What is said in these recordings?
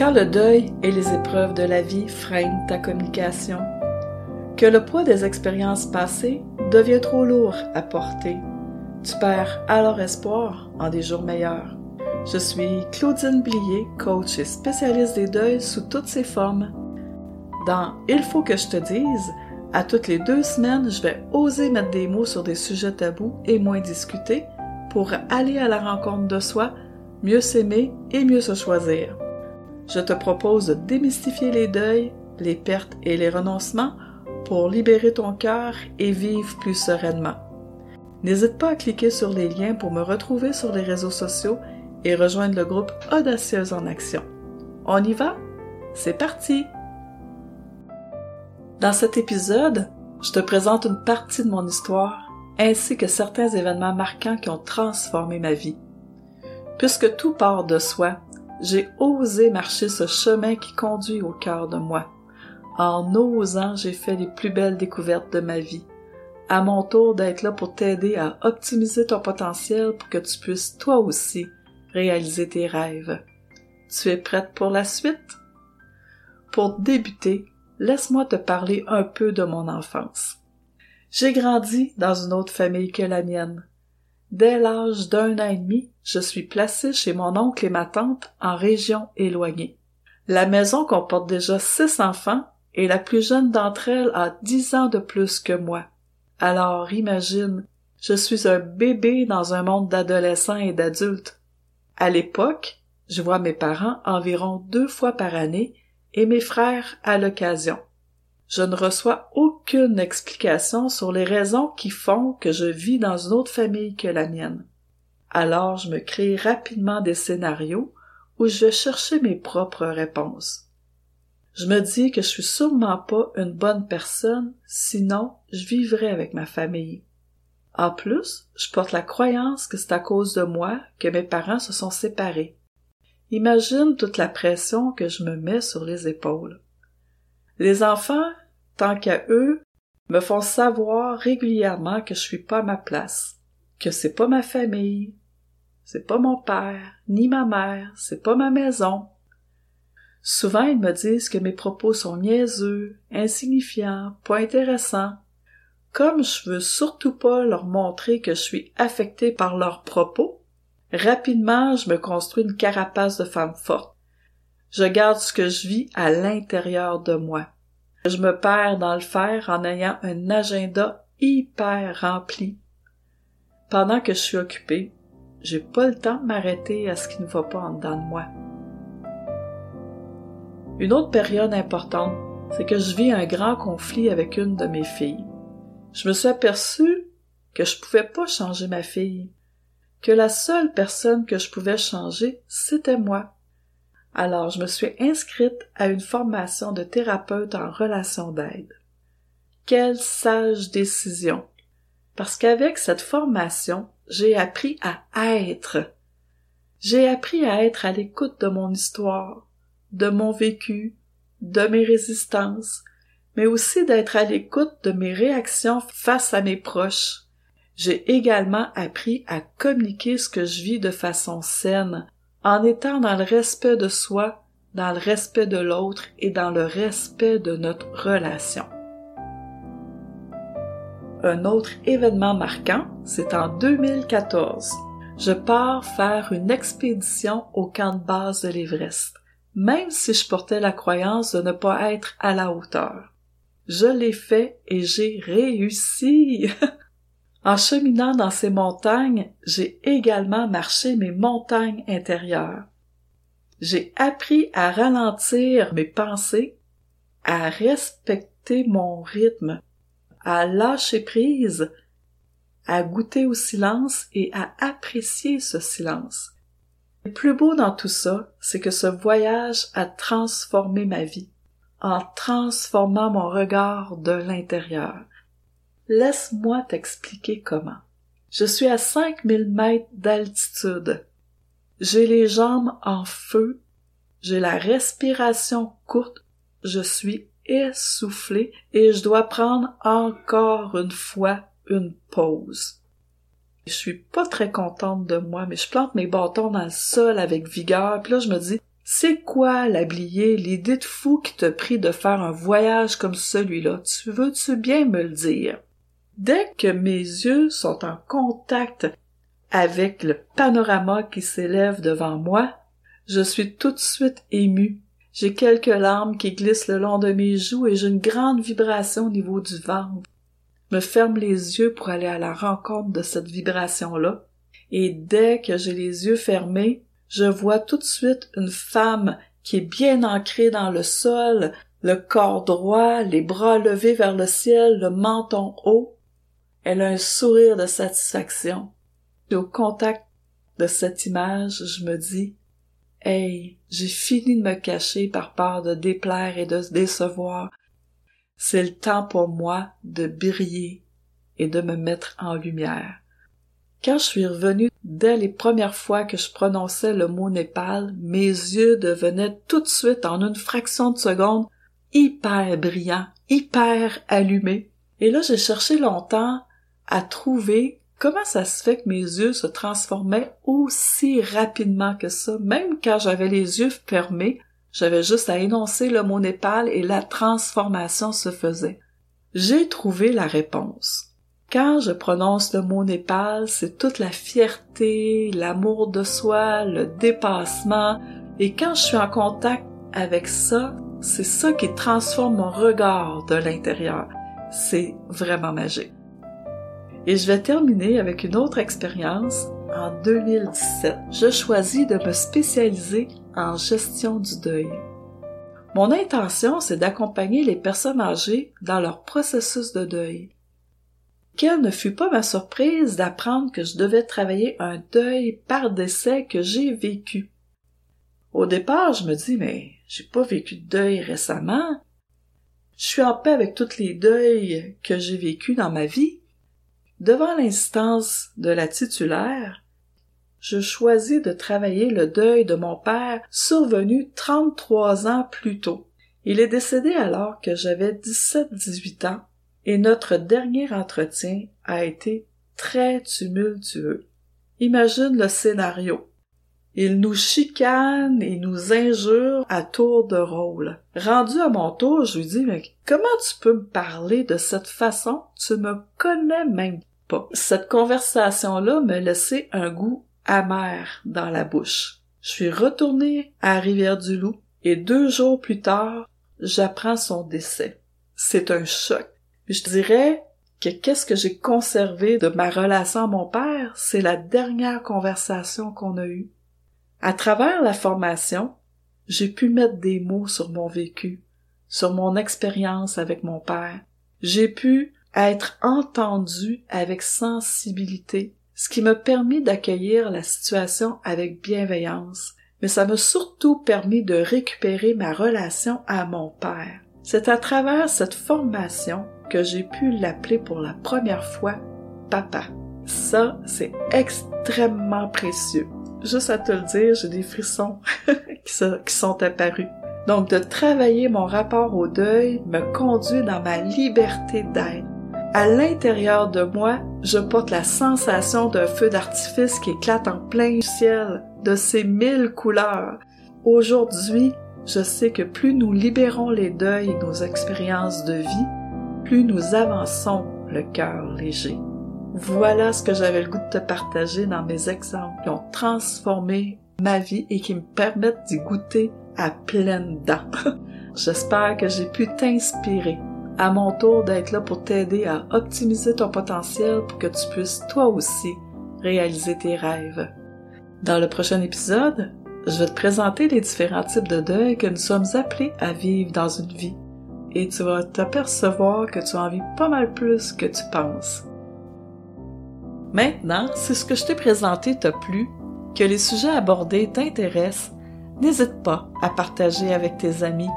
Quand le deuil et les épreuves de la vie freinent ta communication, que le poids des expériences passées devient trop lourd à porter, tu perds alors espoir en des jours meilleurs. Je suis Claudine Blier, coach et spécialiste des deuils sous toutes ses formes. Dans Il faut que je te dise, à toutes les deux semaines, je vais oser mettre des mots sur des sujets tabous et moins discutés pour aller à la rencontre de soi, mieux s'aimer et mieux se choisir. Je te propose de démystifier les deuils, les pertes et les renoncements pour libérer ton cœur et vivre plus sereinement. N'hésite pas à cliquer sur les liens pour me retrouver sur les réseaux sociaux et rejoindre le groupe Audacieuse en Action. On y va? C'est parti! Dans cet épisode, je te présente une partie de mon histoire ainsi que certains événements marquants qui ont transformé ma vie. Puisque tout part de soi, j'ai osé marcher ce chemin qui conduit au cœur de moi. En osant, j'ai fait les plus belles découvertes de ma vie. À mon tour d'être là pour t'aider à optimiser ton potentiel pour que tu puisses toi aussi réaliser tes rêves. Tu es prête pour la suite? Pour débuter, laisse-moi te parler un peu de mon enfance. J'ai grandi dans une autre famille que la mienne. Dès l'âge d'un an et demi, je suis placée chez mon oncle et ma tante en région éloignée. La maison comporte déjà six enfants et la plus jeune d'entre elles a dix ans de plus que moi. Alors imagine, je suis un bébé dans un monde d'adolescents et d'adultes. À l'époque, je vois mes parents environ deux fois par année et mes frères à l'occasion. Je ne reçois aucune explication sur les raisons qui font que je vis dans une autre famille que la mienne. Alors je me crée rapidement des scénarios où je vais chercher mes propres réponses. Je me dis que je suis sûrement pas une bonne personne, sinon je vivrais avec ma famille. En plus, je porte la croyance que c'est à cause de moi que mes parents se sont séparés. Imagine toute la pression que je me mets sur les épaules. Les enfants, tant qu'à eux, me font savoir régulièrement que je suis pas à ma place, que c'est pas ma famille, c'est pas mon père, ni ma mère, c'est pas ma maison. Souvent ils me disent que mes propos sont niaiseux, insignifiants, pas intéressants, comme je veux surtout pas leur montrer que je suis affectée par leurs propos, rapidement je me construis une carapace de femme forte. Je garde ce que je vis à l'intérieur de moi. Je me perds dans le faire en ayant un agenda hyper rempli. Pendant que je suis occupée, j'ai pas le temps de m'arrêter à ce qui ne va pas en dedans de moi. Une autre période importante, c'est que je vis un grand conflit avec une de mes filles je me suis aperçu que je pouvais pas changer ma fille, que la seule personne que je pouvais changer, c'était moi. Alors je me suis inscrite à une formation de thérapeute en relation d'aide. Quelle sage décision. Parce qu'avec cette formation, j'ai appris à être. J'ai appris à être à l'écoute de mon histoire, de mon vécu, de mes résistances, mais aussi d'être à l'écoute de mes réactions face à mes proches. J'ai également appris à communiquer ce que je vis de façon saine, en étant dans le respect de soi, dans le respect de l'autre et dans le respect de notre relation. Un autre événement marquant, c'est en 2014. Je pars faire une expédition au camp de base de l'Everest, même si je portais la croyance de ne pas être à la hauteur. Je l'ai fait et j'ai réussi. en cheminant dans ces montagnes, j'ai également marché mes montagnes intérieures. J'ai appris à ralentir mes pensées, à respecter mon rythme, à lâcher prise, à goûter au silence et à apprécier ce silence. Le plus beau dans tout ça, c'est que ce voyage a transformé ma vie en transformant mon regard de l'intérieur. Laisse-moi t'expliquer comment. Je suis à 5000 mètres d'altitude. J'ai les jambes en feu. J'ai la respiration courte. Je suis essoufflé et je dois prendre encore une fois une pause. Je suis pas très contente de moi, mais je plante mes bâtons dans le sol avec vigueur, puis là je me dis, C'est quoi, l'ablier, l'idée de fou qui te prie de faire un voyage comme celui-là? Tu veux-tu bien me le dire? Dès que mes yeux sont en contact avec le panorama qui s'élève devant moi, je suis tout de suite ému. J'ai quelques larmes qui glissent le long de mes joues et j'ai une grande vibration au niveau du ventre. Je me ferme les yeux pour aller à la rencontre de cette vibration-là. Et dès que j'ai les yeux fermés, je vois tout de suite une femme qui est bien ancrée dans le sol, le corps droit, les bras levés vers le ciel, le menton haut. Elle a un sourire de satisfaction. Et au contact de cette image, je me dis, Hey, j'ai fini de me cacher par peur de déplaire et de se décevoir. C'est le temps pour moi de briller et de me mettre en lumière. Quand je suis revenue, dès les premières fois que je prononçais le mot Népal, mes yeux devenaient tout de suite, en une fraction de seconde, hyper brillants, hyper allumés. Et là, j'ai cherché longtemps à trouver comment ça se fait que mes yeux se transformaient aussi rapidement que ça, même quand j'avais les yeux fermés, j'avais juste à énoncer le mot Népal et la transformation se faisait. J'ai trouvé la réponse. Quand je prononce le mot Népal, c'est toute la fierté, l'amour de soi, le dépassement. Et quand je suis en contact avec ça, c'est ça qui transforme mon regard de l'intérieur. C'est vraiment magique. Et je vais terminer avec une autre expérience. En 2017, je choisis de me spécialiser en gestion du deuil. Mon intention, c'est d'accompagner les personnes âgées dans leur processus de deuil. Quelle ne fut pas ma surprise d'apprendre que je devais travailler un deuil par décès que j'ai vécu. Au départ, je me dis, mais j'ai pas vécu de deuil récemment. Je suis en paix avec tous les deuils que j'ai vécus dans ma vie. Devant l'instance de la titulaire, je choisis de travailler le deuil de mon père survenu 33 ans plus tôt. Il est décédé alors que j'avais 17-18 ans et notre dernier entretien a été très tumultueux. Imagine le scénario. Il nous chicane et nous injure à tour de rôle. Rendu à mon tour, je lui dis, mais comment tu peux me parler de cette façon? Tu me connais même Cette conversation-là me laissait un goût amer dans la bouche. Je suis retournée à Rivière-du-Loup et deux jours plus tard, j'apprends son décès. C'est un choc je dirais que qu'est-ce que j'ai conservé de ma relation à mon père, c'est la dernière conversation qu'on a eue. À travers la formation, j'ai pu mettre des mots sur mon vécu, sur mon expérience avec mon père. J'ai pu être entendu avec sensibilité, ce qui m'a permis d'accueillir la situation avec bienveillance, mais ça m'a surtout permis de récupérer ma relation à mon père. C'est à travers cette formation que j'ai pu l'appeler pour la première fois papa. Ça, c'est extrêmement précieux. Juste à te le dire, j'ai des frissons qui, sont apparus. Donc, de travailler mon rapport au deuil me conduit dans ma liberté d'être. À l'intérieur de moi, je porte la sensation d'un feu d'artifice qui éclate en plein ciel, de ses mille couleurs. Aujourd'hui, je sais que plus nous libérons les deuils et nos expériences de vie, plus nous avançons le cœur léger. Voilà ce que j'avais le goût de te partager dans mes exemples qui ont transformé ma vie et qui me permettent d'y goûter à pleines dents. J'espère que j'ai pu t'inspirer. À mon tour d'être là pour t'aider à optimiser ton potentiel pour que tu puisses toi aussi réaliser tes rêves. Dans le prochain épisode, je vais te présenter les différents types de deuil que nous sommes appelés à vivre dans une vie et tu vas t'apercevoir que tu en vis pas mal plus que tu penses. Maintenant, si ce que je t'ai présenté t'a plu, que les sujets abordés t'intéressent, n'hésite pas à partager avec tes amis,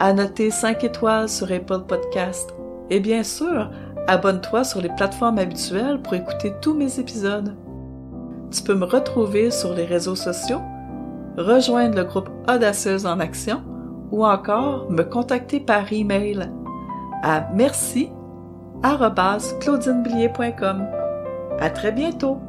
à noter 5 étoiles sur Apple Podcast et bien sûr, abonne-toi sur les plateformes habituelles pour écouter tous mes épisodes. Tu peux me retrouver sur les réseaux sociaux, rejoindre le groupe Audacieuse en Action ou encore me contacter par email à merci À très bientôt!